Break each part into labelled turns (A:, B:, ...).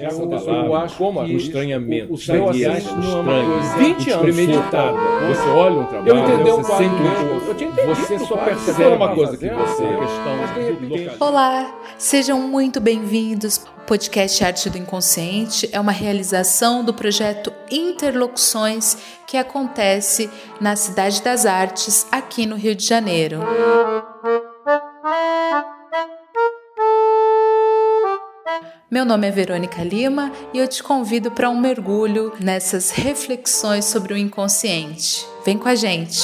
A: Essa palavra, eu acho como que estranhamento,
B: o, o seu
A: estranho,
B: não é coisa
A: 20 anos premeditada.
B: Você olha um trabalho,
A: eu entendi
B: você sente
A: eu, eu tinha entendido,
B: você só percebe uma coisa que você, a
C: questão Olá, sejam muito bem-vindos. O podcast Arte do Inconsciente é uma realização do projeto Interlocuções que acontece na Cidade das Artes, aqui no Rio de Janeiro. Meu nome é Verônica Lima e eu te convido para um mergulho nessas reflexões sobre o inconsciente. Vem com a gente!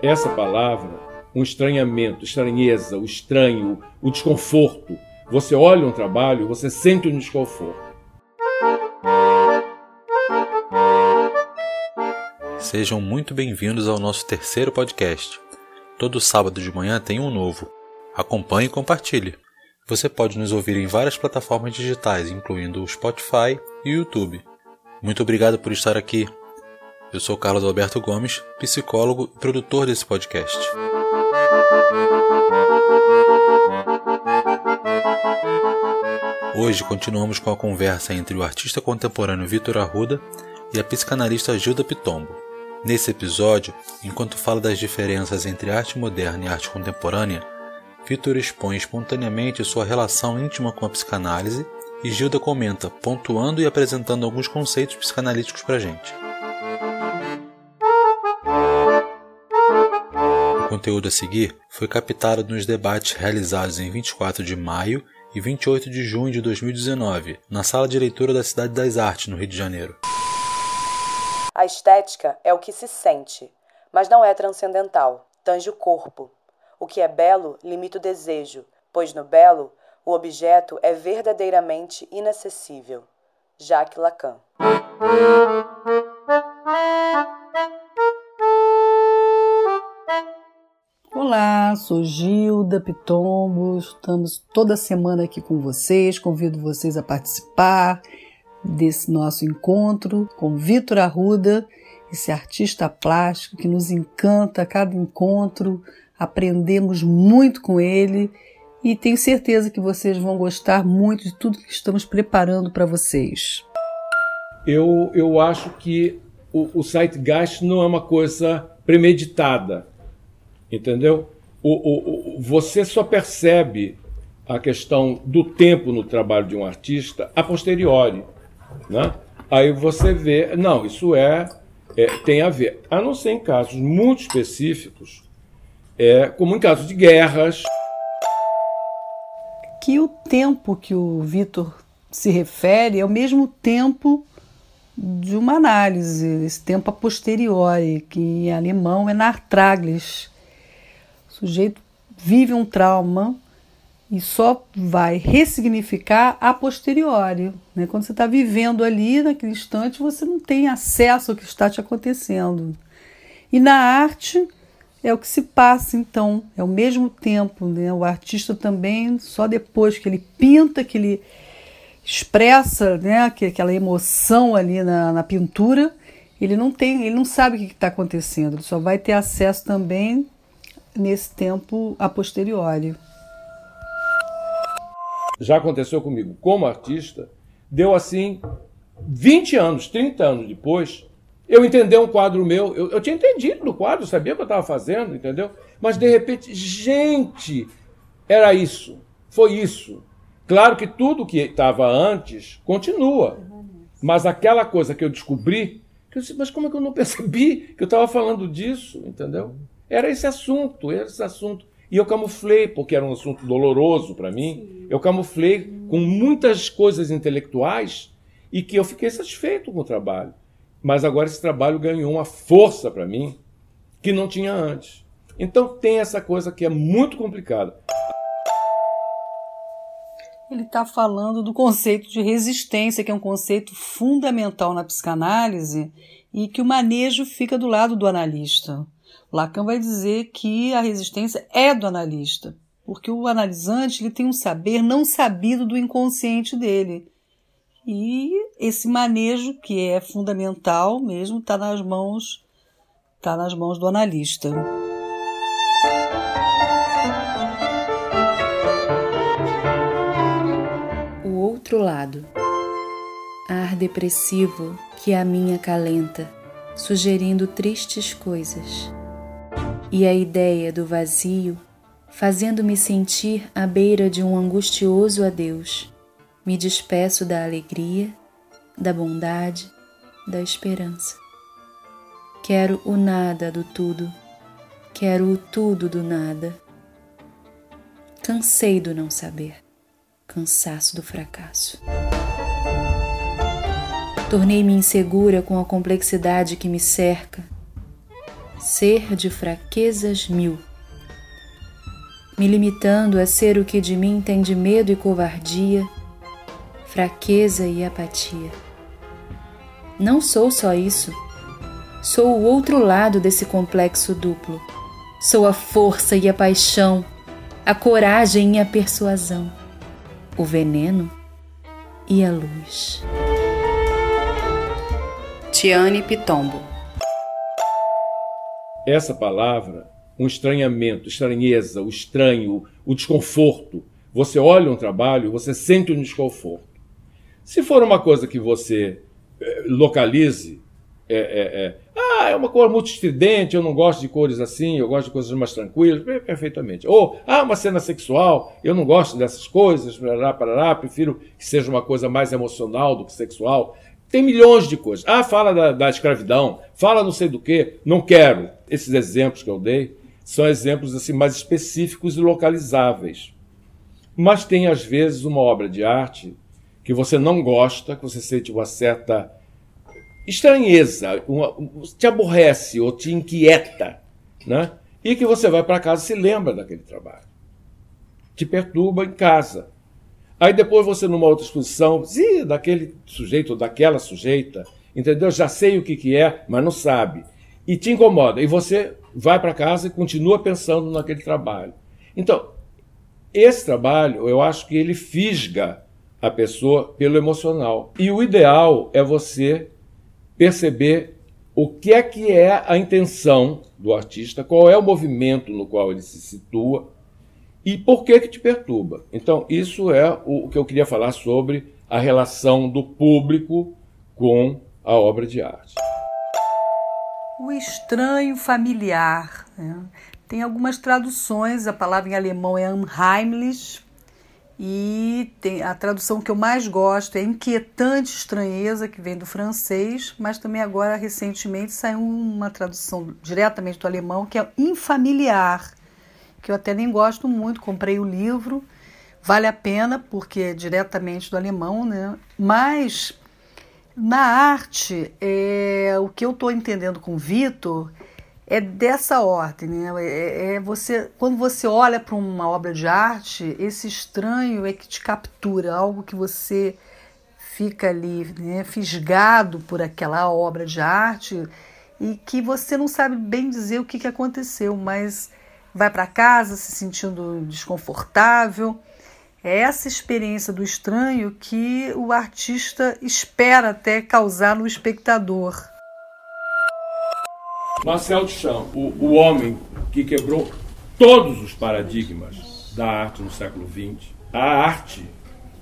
A: Essa palavra, um estranhamento, estranheza, o estranho, o desconforto. Você olha um trabalho, você sente um desconforto.
D: Sejam muito bem-vindos ao nosso terceiro podcast. Todo sábado de manhã tem um novo. Acompanhe e compartilhe. Você pode nos ouvir em várias plataformas digitais, incluindo o Spotify e o YouTube. Muito obrigado por estar aqui. Eu sou Carlos Alberto Gomes, psicólogo e produtor desse podcast. Hoje continuamos com a conversa entre o artista contemporâneo Vitor Arruda e a psicanalista Gilda Pitombo. Nesse episódio, enquanto fala das diferenças entre arte moderna e arte contemporânea, Vitor expõe espontaneamente sua relação íntima com a psicanálise e Gilda comenta, pontuando e apresentando alguns conceitos psicanalíticos para gente. O conteúdo a seguir foi captado nos debates realizados em 24 de maio e 28 de junho de 2019, na Sala de Leitura da Cidade das Artes, no Rio de Janeiro.
E: A estética é o que se sente, mas não é transcendental, tange o corpo. O que é belo limita o desejo, pois no belo o objeto é verdadeiramente inacessível. Jacques Lacan.
F: Olá, sou Gilda Pitombo, estamos toda semana aqui com vocês, convido vocês a participar desse nosso encontro com Vitor Arruda, esse artista plástico que nos encanta a cada encontro, aprendemos muito com ele e tenho certeza que vocês vão gostar muito de tudo que estamos preparando para vocês.
A: Eu, eu acho que o, o Zeitgeist não é uma coisa premeditada, entendeu? O, o, o, você só percebe a questão do tempo no trabalho de um artista a posteriori. Né? Aí você vê, não, isso é, é, tem a ver, a não ser em casos muito específicos, é, como em casos de guerras.
F: Que o tempo que o Vitor se refere é o mesmo tempo de uma análise, esse tempo a posteriori, que em alemão é Nachtraglisch. O sujeito vive um trauma e só vai ressignificar a posteriori. Né? Quando você está vivendo ali, naquele instante, você não tem acesso ao que está te acontecendo. E na arte é o que se passa, então, é o mesmo tempo. Né? O artista também, só depois que ele pinta, que ele expressa né, aquela emoção ali na, na pintura, ele não tem, ele não sabe o que está acontecendo, ele só vai ter acesso também nesse tempo a posteriori
A: já aconteceu comigo como artista, deu assim 20 anos, 30 anos depois, eu entender um quadro meu. Eu, eu tinha entendido do quadro, sabia o que eu estava fazendo, entendeu? Mas de repente, gente, era isso, foi isso. Claro que tudo que estava antes continua, mas aquela coisa que eu descobri, que eu disse, mas como é que eu não percebi que eu estava falando disso, entendeu? Era esse assunto, era esse assunto. E eu camuflei, porque era um assunto doloroso para mim, Sim. eu camuflei com muitas coisas intelectuais e que eu fiquei satisfeito com o trabalho. Mas agora esse trabalho ganhou uma força para mim que não tinha antes. Então tem essa coisa que é muito complicada.
F: Ele está falando do conceito de resistência, que é um conceito fundamental na psicanálise e que o manejo fica do lado do analista. Lacan vai dizer que a resistência é do analista, porque o analisante ele tem um saber não sabido do inconsciente dele. E esse manejo, que é fundamental mesmo, está nas mãos está nas mãos do analista.
C: O outro lado. Ar depressivo que a minha calenta, sugerindo tristes coisas. E a ideia do vazio fazendo-me sentir à beira de um angustioso adeus. Me despeço da alegria, da bondade, da esperança. Quero o nada do tudo, quero o tudo do nada. Cansei do não saber, cansaço do fracasso. Tornei-me insegura com a complexidade que me cerca. Ser de fraquezas mil me limitando a ser o que de mim tem de medo e covardia, fraqueza e apatia. Não sou só isso. Sou o outro lado desse complexo duplo. Sou a força e a paixão, a coragem e a persuasão, o veneno e a luz.
E: Tiane Pitombo
A: Essa palavra um estranhamento, estranheza, o estranho, o desconforto. Você olha um trabalho, você sente um desconforto. Se for uma coisa que você eh, localize, é, é, é, ah, é uma cor muito estridente, eu não gosto de cores assim, eu gosto de coisas mais tranquilas, perfeitamente. Ou, ah, uma cena sexual, eu não gosto dessas coisas, parará, parará, prefiro que seja uma coisa mais emocional do que sexual. Tem milhões de coisas. Ah, fala da, da escravidão, fala não sei do que, não quero. Esses exemplos que eu dei são exemplos assim mais específicos e localizáveis. Mas tem às vezes uma obra de arte que você não gosta, que você sente uma certa estranheza, uma, te aborrece ou te inquieta, né? E que você vai para casa e se lembra daquele trabalho. Te perturba em casa. Aí depois você numa outra exposição, sim, daquele sujeito ou daquela sujeita, entendeu? Já sei o que, que é, mas não sabe. E te incomoda. E você vai para casa e continua pensando naquele trabalho. Então, esse trabalho, eu acho que ele fisga a pessoa pelo emocional. E o ideal é você perceber o que é que é a intenção do artista, qual é o movimento no qual ele se situa e por que que te perturba. Então, isso é o que eu queria falar sobre a relação do público com a obra de arte
F: o estranho familiar. Né? Tem algumas traduções, a palavra em alemão é unheimlich, e tem a tradução que eu mais gosto é inquietante estranheza, que vem do francês, mas também agora recentemente saiu uma tradução diretamente do alemão que é infamiliar, que eu até nem gosto muito, comprei o livro, vale a pena porque é diretamente do alemão, né? Mas na arte, é, o que eu estou entendendo com Vitor é dessa ordem, né? É, é, você, quando você olha para uma obra de arte, esse estranho é que te captura, algo que você fica ali, né, fisgado por aquela obra de arte e que você não sabe bem dizer o que, que aconteceu, mas vai para casa se sentindo desconfortável é essa experiência do estranho que o artista espera até causar no espectador.
A: Marcel Duchamp, o, o homem que quebrou todos os paradigmas da arte no século XX, a arte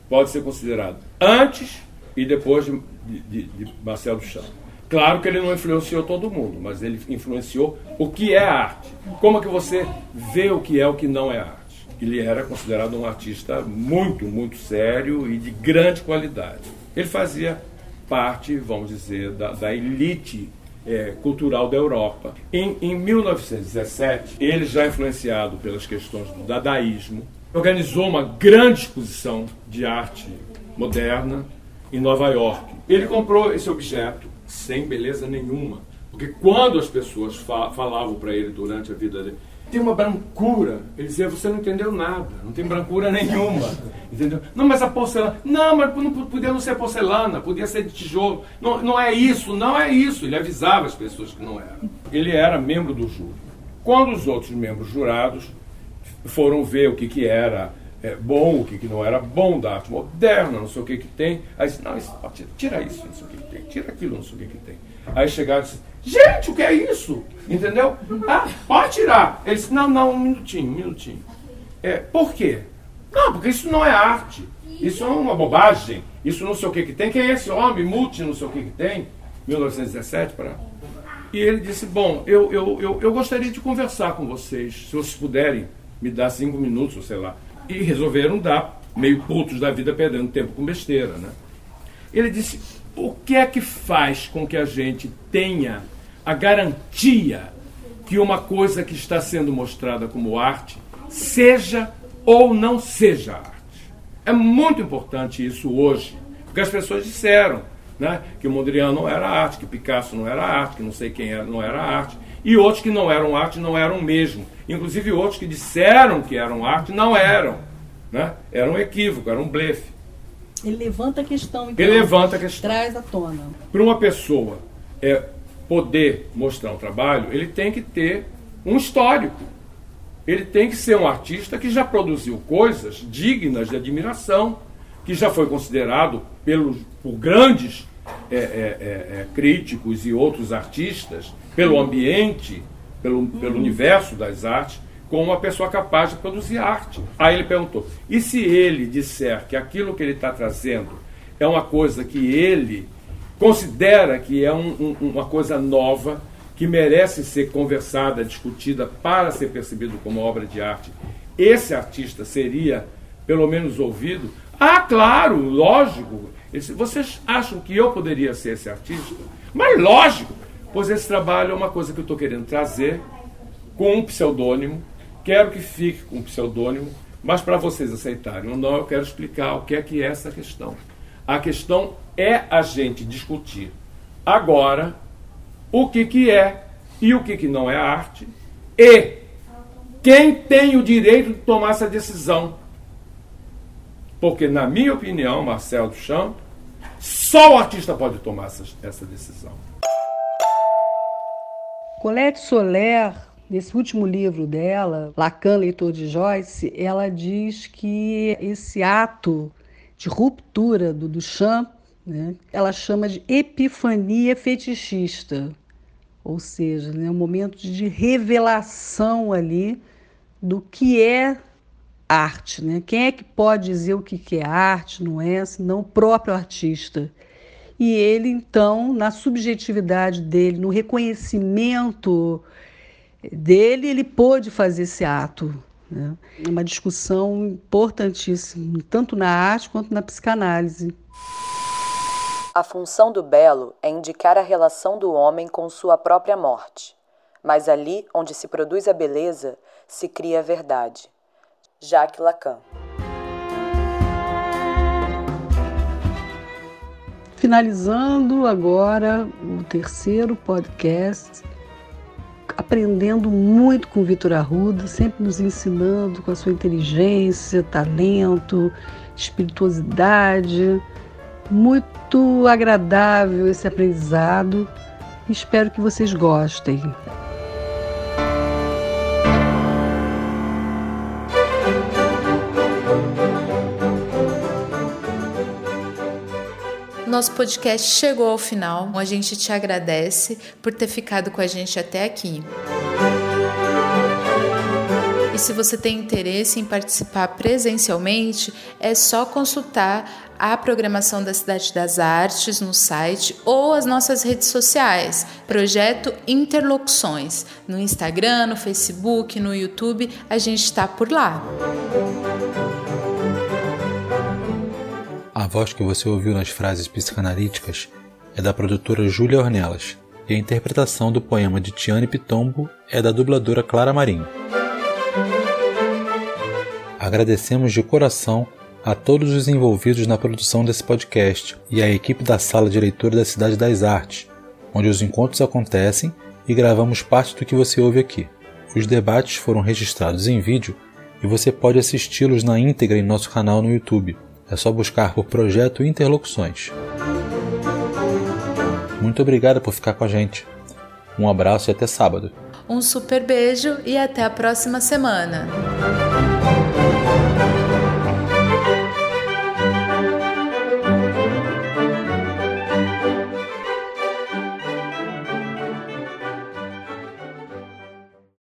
A: pode ser considerada antes e depois de, de, de Marcel Duchamp. Claro que ele não influenciou todo mundo, mas ele influenciou o que é arte. Como é que você vê o que é o que não é arte? ele era considerado um artista muito, muito sério e de grande qualidade. Ele fazia parte, vamos dizer, da, da elite é, cultural da Europa. Em, em 1917, ele já influenciado pelas questões do dadaísmo, organizou uma grande exposição de arte moderna em Nova York. Ele comprou esse objeto sem beleza nenhuma, porque quando as pessoas fa falavam para ele durante a vida dele, tem uma brancura. Ele dizia, você não entendeu nada, não tem brancura nenhuma. Entendeu? Não, mas a porcelana. Não, mas não, podia não ser porcelana, podia ser de tijolo. Não, não é isso, não é isso. Ele avisava as pessoas que não era. Ele era membro do júri. Quando os outros membros jurados foram ver o que, que era é, bom, o que, que não era bom da arte moderna, não sei o que, que tem, aí disse, não, isso, tira isso, não sei o que, que tem, tira aquilo, não sei o que, que tem. Aí chegaram e disse, gente, o que é isso? Entendeu? Ah, pode tirar. Ele disse, não, não, um minutinho, um minutinho. É, por quê? Não, porque isso não é arte. Isso é uma bobagem. Isso não sei o que que tem. Quem é esse homem? Multi, não sei o que que tem. 1917 para. E ele disse: Bom, eu, eu, eu, eu gostaria de conversar com vocês, se vocês puderem me dar cinco minutos, sei lá. E resolveram dar, meio putos da vida, perdendo tempo com besteira, né? Ele disse: O que é que faz com que a gente tenha a garantia que uma coisa que está sendo mostrada como arte seja ou não seja arte? É muito importante isso hoje, porque as pessoas disseram né, que o Mondrian não era arte, que Picasso não era arte, que não sei quem era, não era arte, e outros que não eram arte não eram mesmo. Inclusive outros que disseram que eram arte não eram. Né? Era um equívoco, era um blefe.
F: Ele levanta a questão, então.
A: Ele levanta a questão.
F: Traz à tona.
A: Para uma pessoa é, poder mostrar um trabalho, ele tem que ter um histórico. Ele tem que ser um artista que já produziu coisas dignas de admiração, que já foi considerado pelos, por grandes é, é, é, é críticos e outros artistas, pelo ambiente, pelo, pelo universo das artes, como uma pessoa capaz de produzir arte. Aí ele perguntou: e se ele disser que aquilo que ele está trazendo é uma coisa que ele considera que é um, um, uma coisa nova, que merece ser conversada, discutida para ser percebido como obra de arte, esse artista seria pelo menos ouvido? Ah, claro, lógico. Esse, vocês acham que eu poderia ser esse artista? Mas lógico, pois esse trabalho é uma coisa que eu estou querendo trazer com um pseudônimo. Quero que fique com um pseudônimo, mas para vocês aceitarem ou não, eu quero explicar o que é que é essa questão. A questão é a gente discutir agora o que, que é e o que, que não é arte e quem tem o direito de tomar essa decisão. Porque, na minha opinião, Marcel Duchamp, só o artista pode tomar essa, essa decisão.
F: Colette Soler, nesse último livro dela, Lacan, leitor de Joyce, ela diz que esse ato de ruptura do Duchamp, né, ela chama de epifania fetichista, ou seja, né, um momento de revelação ali do que é arte. Né? Quem é que pode dizer o que é arte, não é, senão o próprio artista. E ele, então, na subjetividade dele, no reconhecimento dele, ele pôde fazer esse ato. Né? É uma discussão importantíssima, tanto na arte quanto na psicanálise.
E: A função do belo é indicar a relação do homem com sua própria morte. Mas ali onde se produz a beleza, se cria a verdade. Jacques Lacan.
F: Finalizando agora o terceiro podcast, aprendendo muito com Vitor Arruda, sempre nos ensinando com a sua inteligência, talento, espirituosidade. Muito agradável esse aprendizado. Espero que vocês gostem.
C: Nosso podcast chegou ao final. A gente te agradece por ter ficado com a gente até aqui. E se você tem interesse em participar presencialmente, é só consultar a programação da Cidade das Artes no site ou as nossas redes sociais, Projeto Interlocuções, no Instagram, no Facebook, no YouTube, a gente está por lá.
D: Voz que você ouviu nas frases psicanalíticas é da produtora Júlia Ornelas e a interpretação do poema de Tiane Pitombo é da dubladora Clara Marinho. Agradecemos de coração a todos os envolvidos na produção desse podcast e à equipe da Sala de Leitura da Cidade das Artes, onde os encontros acontecem e gravamos parte do que você ouve aqui. Os debates foram registrados em vídeo e você pode assisti-los na íntegra em nosso canal no YouTube. É só buscar por Projeto Interlocuções. Muito obrigado por ficar com a gente. Um abraço e até sábado.
C: Um super beijo e até a próxima semana.